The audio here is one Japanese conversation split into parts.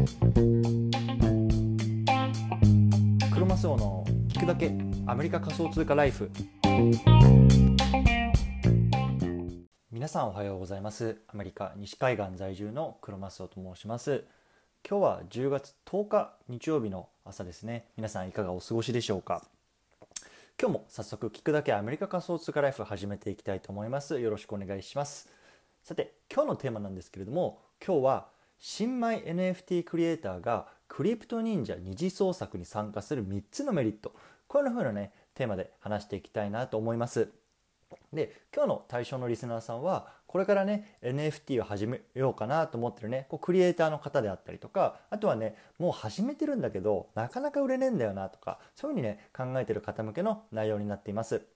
クロマスオの聞くだけアメリカ仮想通貨ライフ。皆さんおはようございます。アメリカ西海岸在住のクロマスオと申します。今日は10月10日日曜日の朝ですね。皆さんいかがお過ごしでしょうか。今日も早速聞くだけアメリカ仮想通貨ライフ始めていきたいと思います。よろしくお願いします。さて今日のテーマなんですけれども今日は新米 NFT クリエイターがクリプト忍者二次創作に参加する3つのメリットこういうふうなねテーマで話していきたいなと思いますで今日の対象のリスナーさんはこれからね NFT を始めようかなと思ってるねこうクリエイターの方であったりとかあとはねもう始めてるんだけどなかなか売れねえんだよなとかそういうふうにね考えてる方向けの内容になっています。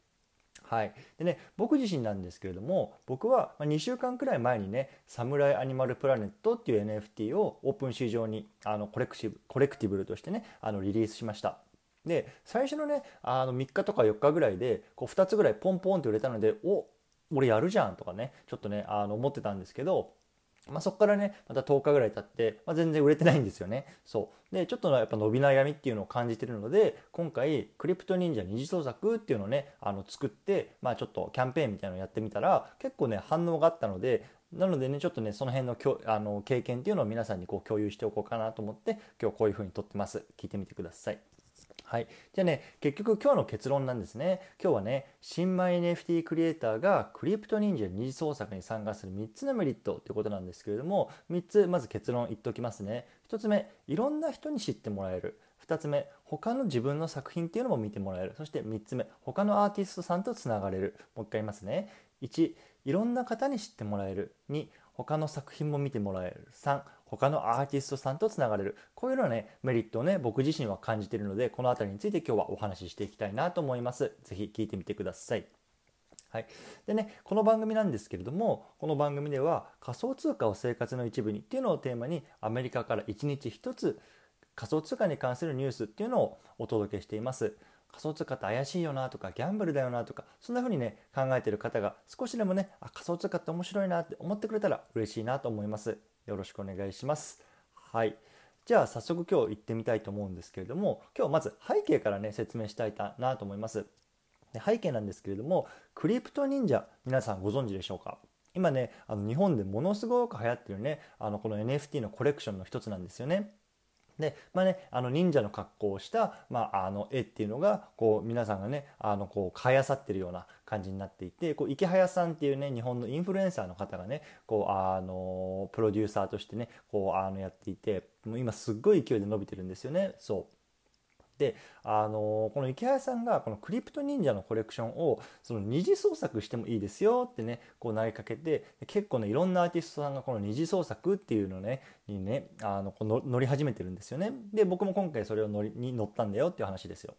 はい、でね僕自身なんですけれども僕は2週間くらい前にね「サムライアニマルプラネット」っていう NFT をオープン市場にあのコレクティブコレクティブルとしてねあのリリースしました。で最初のねあの3日とか4日ぐらいでこう2つぐらいポンポンって売れたのでお俺やるじゃんとかねちょっとねあの思ってたんですけどまあ、そこからねまた10日ぐらい経って、まあ、全然売れてないんですよね。そう。でちょっとやっぱ伸び悩みっていうのを感じてるので今回クリプト忍者二次創作っていうのをねあの作って、まあ、ちょっとキャンペーンみたいなのをやってみたら結構ね反応があったのでなのでねちょっとねその辺のきょあの経験っていうのを皆さんにこう共有しておこうかなと思って今日こういう風に撮ってます。聞いてみてください。はい、じゃあね結局今日の結論なんですね。今日はね新米 NFT クリエイターがクリプト忍者二次創作に参加する3つのメリットということなんですけれども3つまず結論言っておきますね。1つ目いろんな人に知ってもらえる。2つ目他の自分の作品っていうのも見てもらえる。そして3つ目他のアーティストさんとつながれる。もう一回言いますね。1いろんな方に知ってもらえる。2他の作品も見てもらえる。3他のアーティストさんとつながれる。こういうようなねメリットをね僕自身は感じているのでこの辺りについて今日はお話ししていきたいなと思います。是非聞いてみてください。はい、でねこの番組なんですけれどもこの番組では仮想通貨を生活の一部にっていうのをテーマにアメリカから1日1つ仮想通貨に関するニュースっていうのをお届けしています。仮想通貨って怪しいよなとかギャンブルだよなとかそんな風にね考えてる方が少しでもねあ仮想通貨って面白いなって思ってくれたら嬉しいなと思います。よろしくお願いします。はい。じゃあ早速今日行ってみたいと思うんですけれども今日まず背景からね説明したいなと思います。で背景なんですけれどもクリプト忍者皆さんご存知でしょうか？今ねあの日本でものすごく流行ってるねあのこの NFT のコレクションの一つなんですよね。でまあね、あの忍者の格好をした、まあ、あの絵っていうのがこう皆さんがねあのこう買い漁ってるような感じになっていてこう池早さんっていうね日本のインフルエンサーの方がねこうあのプロデューサーとしてねこうあのやっていてもう今すっごい勢いで伸びてるんですよね。そうであのこの池谷さんがこのクリプト忍者のコレクションをその二次創作してもいいですよってねこう投げかけて結構ねいろんなアーティストさんがこの二次創作っていうのねにねあのこの乗り始めてるんですよねで僕も今回それを乗りに乗ったんだよっていう話ですよ。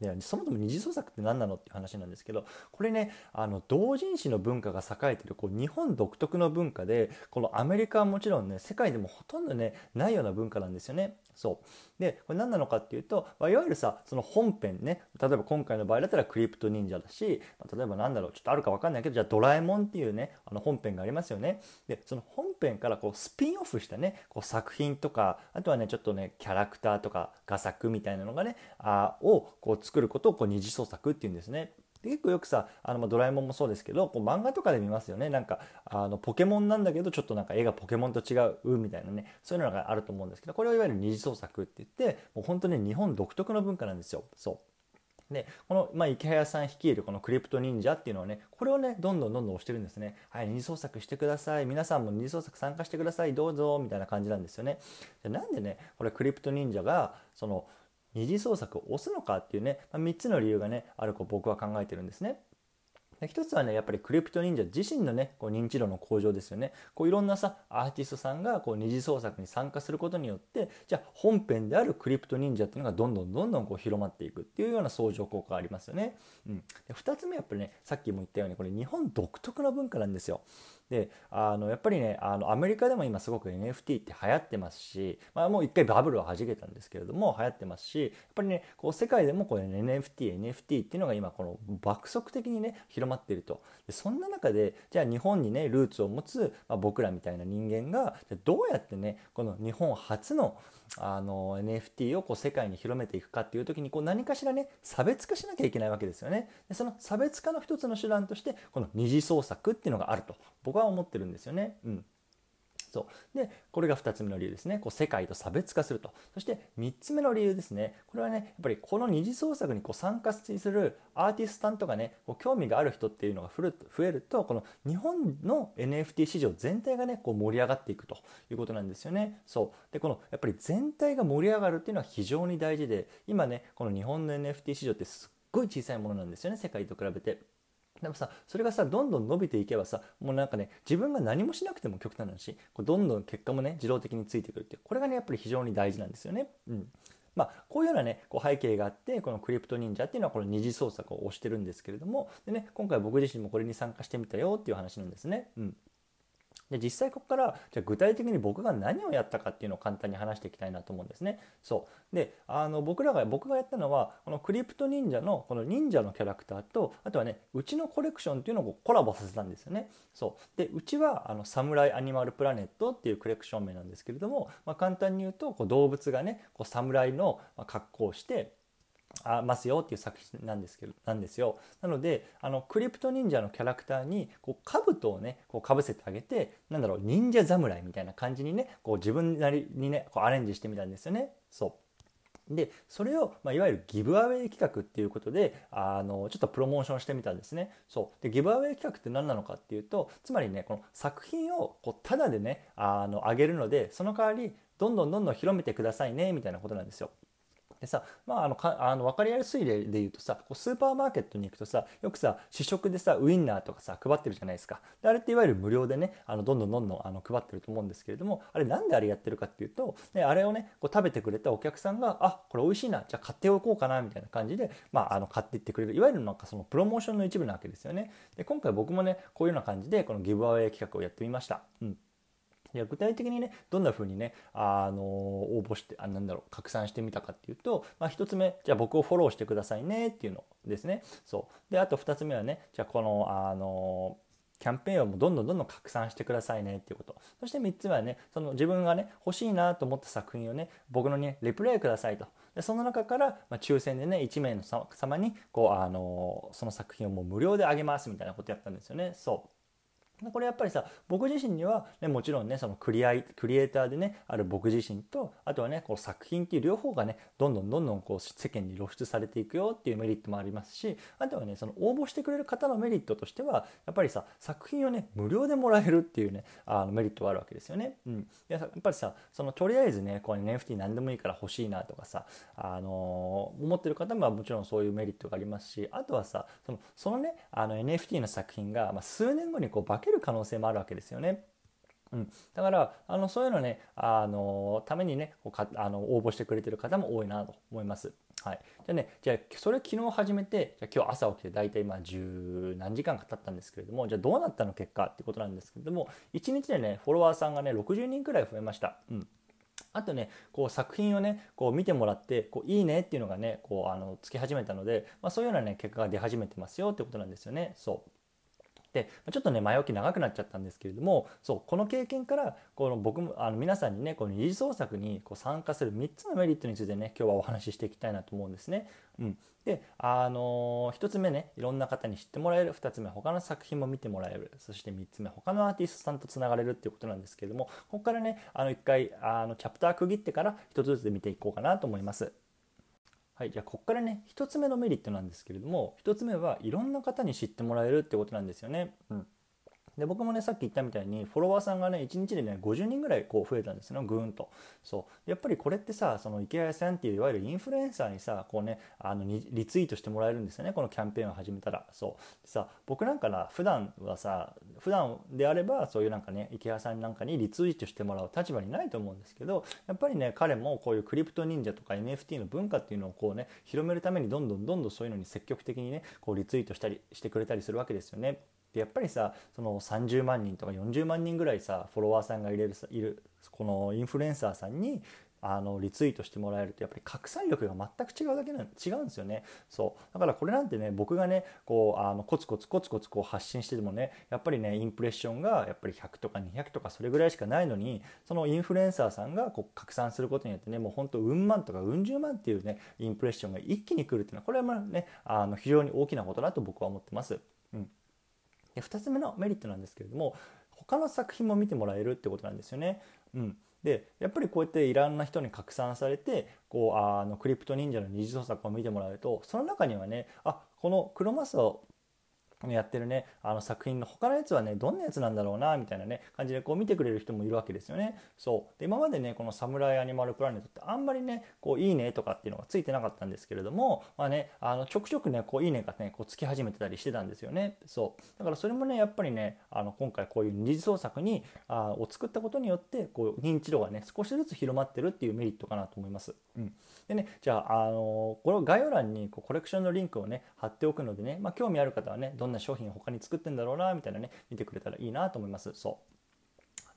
でそもそも二次創作って何なのっていう話なんですけどこれねあの同人誌の文化が栄えてるこう日本独特の文化でこのアメリカはもちろんね世界でもほとんどねないような文化なんですよね。そう。でこれ何なのかっていうと、まあ、いわゆるさその本編ね。例えば今回の場合だったらクリプト忍者だし、まあ、例えばなんだろうちょっとあるか分かんないけどじゃあドラえもんっていうねあの本編がありますよね。でその本編からこうスピンオフしたねこう作品とかあとはねちょっとねキャラクターとか画作みたいなのがねあをこう作ることをこう二次創作っていうんですね。結構よくさあの、まドラえもんもそうですけどこう漫画とかで見ますよね。なんかあのポケモンなんだけどちょっとなんか絵がポケモンと違うみたいなね。そういうのがあると思うんですけどこれはいわゆる二次創作って言ってもう本当に日本独特の文化なんですよ。そう。でこの、まあ、池早さん率いるこのクリプト忍者っていうのはねこれをねどんどんどんどん押してるんですね。はい二次創作してください。皆さんも二次創作参加してください。どうぞ。みたいな感じなんですよね。じゃなんでねこれクリプト忍者がその二次創作を押すのかっていうね、まあ、3つの理由がねあると僕は考えてるんですね。で一つはねやっぱりクリプト忍者自身のねこう認知度の向上ですよね。こういろんなさアーティストさんがこう二次創作に参加することによってじゃあ本編であるクリプト忍者っていうのがどんどんどんどんこう広まっていくっていうような相乗効果がありますよね、うん、で2つ目やっぱりねさっきも言ったようにこれ日本独特の文化なんですよ。であのやっぱりねあのアメリカでも今すごく NFT って流行ってますし、まあ、もう一回バブルをはじけたんですけれども流行ってますしやっぱりねこう世界でもこう NFT NFT っていうのが今この爆速的にね広まっていると。でそんな中でじゃあ日本にねルーツを持つ、まあ、僕らみたいな人間がどうやってねこの日本初のあの NFT をこう世界に広めていくかっていう時にこう何かしらね差別化しなきゃいけないわけですよねでその差別化の一つの手段としてこの二次創作っていうのがあると僕は思ってるんですよね。うんそうでこれが2つ目の理由ですね。こう世界と差別化すると。そして3つ目の理由ですね。これはねやっぱりこの二次創作にこう参加するアーティストさんとかねこう興味がある人っていうのが増えるとこの日本の NFT 市場全体がねこう盛り上がっていくと。いうことなんですよね。そう。でこのやっぱり全体が盛り上がるっていうのは非常に大事で今ねこの日本の NFT 市場ってすっごい小さいものなんですよね。世界と比べて。でもさそれがさどんどん伸びていけばさもうなんかね自分が何もしなくても極端な話こうどんどん結果もね自動的についてくるっていうこれがねやっぱり非常に大事なんですよね。うんまあ、こういうようなねこう背景があってこのクリプト忍者っていうのはこの二次創作を推してるんですけれどもで、ね、今回僕自身もこれに参加してみたよっていう話なんですね。うんで実際ここからじゃ具体的に僕が何をやったかっていうのを簡単に話していきたいなと思うんですね。そうであの僕らが僕がやったのはこのクリプト忍者のこの忍者のキャラクターとあとはねうちのコレクションっていうのをコラボさせたんですよね。そうでうちはあのサムライアニマルプラネットっていうコレクション名なんですけれども、まあ、簡単に言うとこう動物がねこうサムライの格好をしてあますよっていう作品なんですけどなんですよ。なのであのクリプト忍者のキャラクターにこう兜をねこうかぶせてあげてなんだろう忍者侍みたいな感じにねこう自分なりにねこうアレンジしてみたんですよね。そう。でそれを、まあ、いわゆるギブアウェイ企画っていうことであのちょっとプロモーションしてみたんですね。そう。でギブアウェイ企画って何なのかっていうとつまりねこの作品をこうタダでねあの上げるのでその代わりどんどんどんどん広めてくださいねみたいなことなんですよ。でさ、まあ、あのかあの分かりやすい例で言うとさこうスーパーマーケットに行くとさよくさ試食でさウインナーとかさ配ってるじゃないですか。であれっていわゆる無料でねあのどんどんどんどんあの配ってると思うんですけれどもあれなんであれやってるかっていうと、ね、あれをねこう食べてくれたお客さんがあこれ美味しいなじゃあ買っておこうかなみたいな感じで、まあ、あの買っていってくれる。いわゆるなんかそのプロモーションの一部なわけですよね。で今回僕もねこういうような感じでこのギブアウェイ企画をやってみました。うん。いや具体的にねどんな風にねあの応募してあなんだろう拡散してみたかっていうと、まあ、1つ目じゃあ僕をフォローしてくださいねっていうのですね。そう。であと2つ目はねじゃあこのあのキャンペーンをもどんどんどんどん拡散してくださいねっていうこと。そして3つ目はねその自分がね欲しいなと思った作品をね僕のねレプレイくださいと。でその中から、まあ、抽選でね1名の様にこうあのその作品をもう無料であげますみたいなことやったんですよね。そう。これやっぱりさ僕自身には、ね、もちろんねそのクリアクリエイターでねある僕自身とあとはねこう作品っていう両方がねどんどんどんどんこう世間に露出されていくよっていうメリットもありますしあとはねその応募してくれる方のメリットとしてはやっぱりさ作品をね無料でもらえるっていうねあのメリットはあるわけですよね。うん、やっぱりさそのとりあえずねこう NFT 何でもいいから欲しいなとかさ、あのー、思ってる方ももちろんそういうメリットがありますしあとはさそのそのねあの NFT の作品が、まあ、数年後にこう化ける可能性もあるわけですよね。うん、だからあのそういうのねあのためにねかあの応募してくれてる方も多いなと思います。はい、じゃあねじゃあそれ昨日始めてじゃ今日朝起きて大体まあ10何時間か経ったんですけれどもじゃあどうなったの結果ってことなんですけれども1日でねフォロワーさんがね60人くらい増えました。うんあとねこう作品をねこう見てもらってこういいねっていうのがねこうあのつき始めたので、まあ、そういうようなね結果が出始めてますよってことなんですよね。そうでちょっとね前置き長くなっちゃったんですけれどもそうこの経験からこの僕もあの皆さんにねこの二次創作にこう参加する3つのメリットについてね今日はお話ししていきたいなと思うんですね。うん、であのー、1つ目ねいろんな方に知ってもらえる2つ目他の作品も見てもらえるそして3つ目他のアーティストさんとつながれるっていうことなんですけれどもここからねあの1回あのチャプター区切ってから1つずつで見ていこうかなと思います。はい、じゃあここからね1つ目のメリットなんですけれども1つ目はいろんな方に知ってもらえるってことなんですよね。うんで僕もねさっき言ったみたいにフォロワーさんがね1日でね50人ぐらいこう増えたんですよぐーんと。そう。やっぱりこれってさその池谷さんっていういわゆるインフルエンサーにさこうねあのリツイートしてもらえるんですよねこのキャンペーンを始めたら。そう。さ僕なんかな普段はさ普段であればそういうなんかね池谷さんなんかにリツイートしてもらう立場にないと思うんですけどやっぱりね彼もこういうクリプト忍者とか NFT の文化っていうのをこうね広めるためにどんどんどんどんそういうのに積極的にねこうリツイートしたりしてくれたりするわけですよね。でやっぱりさその30万人とか40万人ぐらいさフォロワーさんがいるいるこのインフルエンサーさんにあのリツイートしてもらえるとやっぱり拡散力が全く違うだけな違うんですよね。そう。だからこれなんてね僕がねこうあのコツコツコツコツこう発信しててもねやっぱりねインプレッションがやっぱり100とか200とかそれぐらいしかないのにそのインフルエンサーさんがこう拡散することによってねもうほんとうん万とかうん十万っていうねインプレッションが一気に来るっていうのはこれはまあねあの非常に大きなことだと僕は思ってます。うん、で2つ目のメリットなんですけれども他の作品も見てもらえるってことなんですよね。うん、でやっぱりこうやっていろんな人に拡散されてこうあのクリプト忍者の二次創作を見てもらうとその中にはねあこのクロマスをやってるねあの作品の他のやつはねどんなやつなんだろうなみたいなね感じでこう見てくれる人もいるわけですよね。そうで今までねこの「サムライアニマルプラネット」ってあんまりねこういいねとかっていうのがついてなかったんですけれどもまあねあのちょくちょくねこういいねがねこうつき始めてたりしてたんですよね。そうだからそれもねやっぱりねあの今回こういう二次創作にあを作ったことによってこう認知度がね少しずつ広まってるっていうメリットかなと思います。うん、でねじゃあ、あのこの概要欄にこうコレクションのリンクをね貼っておくのでね、まあ、興味ある方はねどんな商品を他に作ってんだろうなみたいなね見てくれたらいいなと思いますそう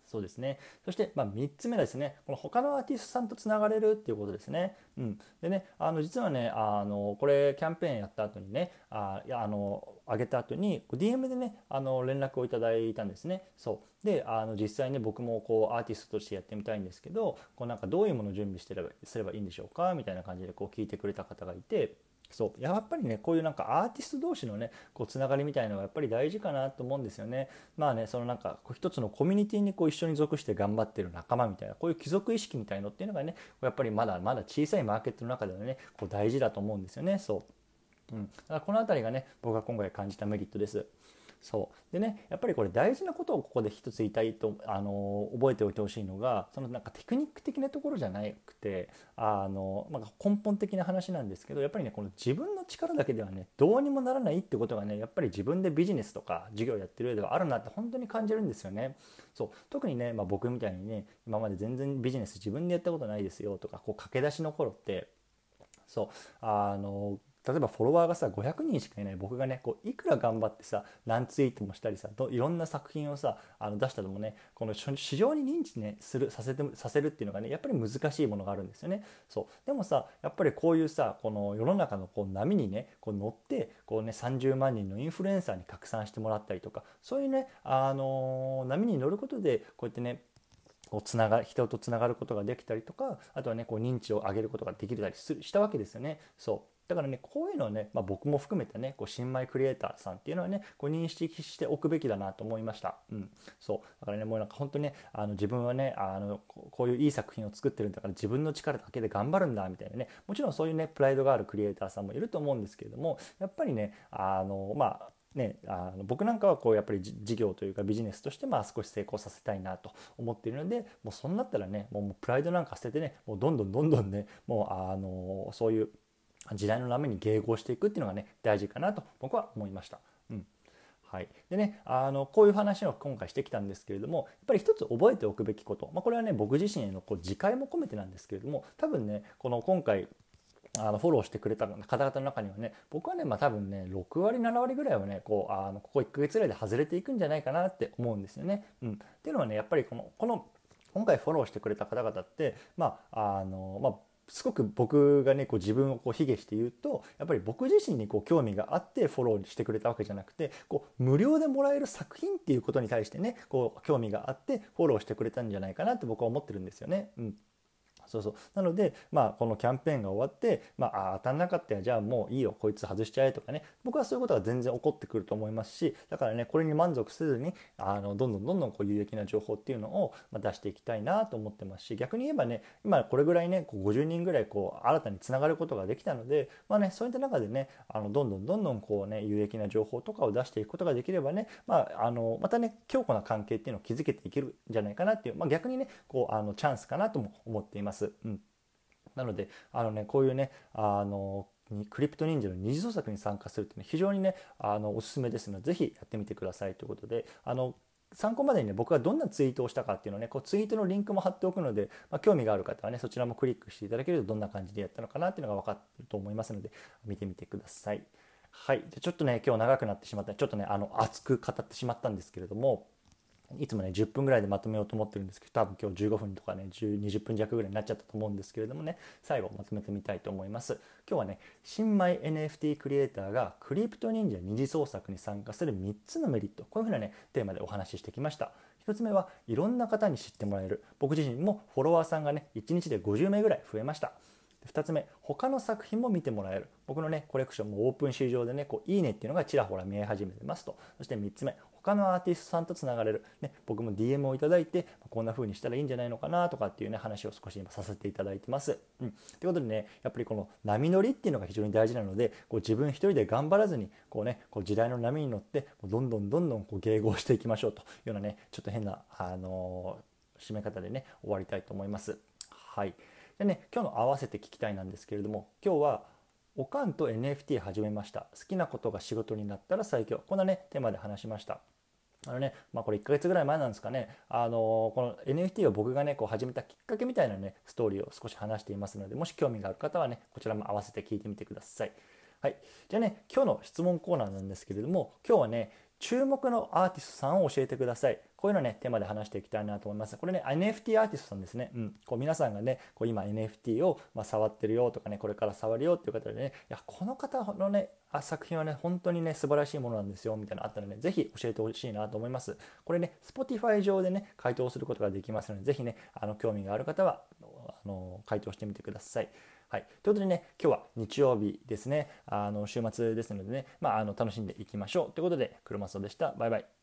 そうですね。そして、まあ、3つ目ですね。この他のアーティストさんとつながれるっていうことですね。うん。でね、あの、実はね、あの、これ、キャンペーンやった後にね、あ、いや、あの、上げた後に、DM でね、あの、連絡をいただいたんですね。そう。で、あの、実際ね、僕もこう、アーティストとしてやってみたいんですけど、こう、なんかどういうものを準備してれば、すればいいんでしょうかみたいな感じで、こう、聞いてくれた方がいて、そうやっぱりねこういうなんかアーティスト同士のねこうつながりみたいのがやっぱり大事かなと思うんですよね。まあねそのなんか一つのコミュニティにこう一緒に属して頑張ってる仲間みたいなこういう貴族意識みたいのっていうのがねやっぱりまだまだ小さいマーケットの中ではねこう大事だと思うんですよね。そう、うん、だからこの辺りがね僕が今回感じたメリットです。そう。でねやっぱりこれ大事なことをここで一つ言いたいとあの覚えておいてほしいのがそのなんかテクニック的なところじゃなくてあの、まあ、根本的な話なんですけどやっぱりねこの自分の力だけではねどうにもならないってことがねやっぱり自分でビジネスとか事業やってる上ではあるなって本当に感じるんですよね。そう。特にね、まあ、僕みたいにね今まで全然ビジネス自分でやったことないですよとかこう駆け出しの頃ってそう。あの例えばフォロワーがさ500人しかいない僕がねこういくら頑張ってさ何ツイートもしたりさいろんな作品をさあの出したのもねこの市場に認知ねするさせてさせるっていうのがねやっぱり難しいものがあるんですよね。そうでもさやっぱりこういうさこの世の中のこう波にねこう乗ってこうね30万人のインフルエンサーに拡散してもらったりとかそういうねあの、波に乗ることでこうやってねこうつなが人とつながることができたりとかあとはねこう認知を上げることができたりするしたわけですよね。そうだからねこういうのはね、まあ、僕も含めてねこう新米クリエイターさんっていうのはねこう認識しておくべきだなと思いました、うん、そう。だからねもうなんか本当にねあの自分はねあのこういういい作品を作ってるんだから自分の力だけで頑張るんだみたいなね。もちろんそういうねプライドがあるクリエイターさんもいると思うんですけれどもやっぱりねあのまあね、あの僕なんかはこうやっぱり事業というかビジネスとしてまあ少し成功させたいなと思っているのでもうそんなったらねもうプライドなんか捨ててねもうどんどんどんどんねもうあのそういう時代の波に迎合していくっていうのがね大事かなと僕は思いました。うんはい、でねあのこういう話を今回してきたんですけれどもやっぱり一つ覚えておくべきこと、まあ、これはね僕自身へのこう自戒も込めてなんですけれども多分ねこの今回あのフォローしてくれた方々の中にはね僕はねまあ多分ね6割7割ぐらいはねこうあのここ1ヶ月ぐらいで外れていくんじゃないかなって思うんですよね。うん、っていうのはねやっぱりこのこの今回フォローしてくれた方々ってまああのまあすごく僕がねこう自分をこう卑下して言うとやっぱり僕自身にこう興味があってフォローしてくれたわけじゃなくてこう無料でもらえる作品っていうことに対してねこう興味があってフォローしてくれたんじゃないかなって僕は思ってるんですよね。うんそうそう。なので、まあ、このキャンペーンが終わって、まあ、当たんなかったらじゃあもういいよ。こいつ外しちゃえ。とかね。僕はそういうことが全然起こってくると思いますしだからねこれに満足せずにあのどんどんどんどんこう有益な情報っていうのを出していきたいなと思ってますし逆に言えばね今これぐらいねこう50人ぐらいこう新たにつながることができたので、まあね、そういった中でねあのどんどんどんどんこうね有益な情報とかを出していくことができればね、まあ、あのまたね強固な関係っていうのを築けていけるんじゃないかなっていう、まあ、逆にねこうあのチャンスかなとも思っています。うん。なのであのねこういうねあのクリプト忍者の二次創作に参加するっていうのは非常にねあのおすすめですのでぜひやってみてくださいということであの参考までにね僕がどんなツイートをしたかっていうのをねこうツイートのリンクも貼っておくので、まあ、興味がある方はねそちらもクリックしていただけるとどんな感じでやったのかなっていうのが分かると思いますので見てみてください。はい、ちょっとね今日長くなってしまったちょっとねあの熱く語ってしまったんですけれどもいつもね10分ぐらいでまとめようと思ってるんですけど多分今日15分とかね20分弱ぐらいになっちゃったと思うんですけれどもね最後まとめてみたいと思います。今日はね新米 NFT クリエイターがクリプト忍者二次創作に参加する3つのメリットこういうふうなねテーマでお話ししてきました。1つ目はいろんな方に知ってもらえる。僕自身もフォロワーさんがね1日で50名ぐらい増えました。2つ目他の作品も見てもらえる。僕のねコレクションもオープン市場でねこういいねっていうのがちらほら見え始めてますと。そして3つ目他のアーティストさんとつながれる、ね、僕も DM をいただいてこんな風にしたらいいんじゃないのかなとかっていうね話を少し今させていただいてます。うん、ということでねやっぱりこの波乗りっていうのが非常に大事なのでこう自分一人で頑張らずにこうねこう時代の波に乗ってどんどんどんどんこう迎合していきましょうというようなねちょっと変なあのー、締め方でね終わりたいと思います。はいでね今日の合わせて聞きたいなんですけれども今日はおかんと NFT 始めました好きなことが仕事になったら最強こんなねテーマで話しましたあのね、まあ、これ1ヶ月ぐらい前なんですかね、あのこの NFT を僕がね、こう始めたきっかけみたいなね、ストーリーを少し話していますので、もし興味がある方はね、こちらも合わせて聞いてみてください。はい。じゃあね、今日の質問コーナーなんですけれども、今日はね、注目のアーティストさんを教えてください。こういうのね、テーマで話していきたいなと思います。これね、NFT アーティストさんですね。うん。こう皆さんがね、こう今 NFT をま触ってるよとかね、これから触るよっていう方でね、いや、この方のね、作品はね、本当にね、素晴らしいものなんですよ、みたいなのあったらね、ぜひ教えてほしいなと思います。これね、Spotify 上でね、回答することができますので、ぜひね、あの、興味がある方は、あの、回答してみてください。はい、ということでね今日は日曜日ですね。あの週末ですのでね、まあ、あの楽しんでいきましょう。ということで車マでした。バイバイ。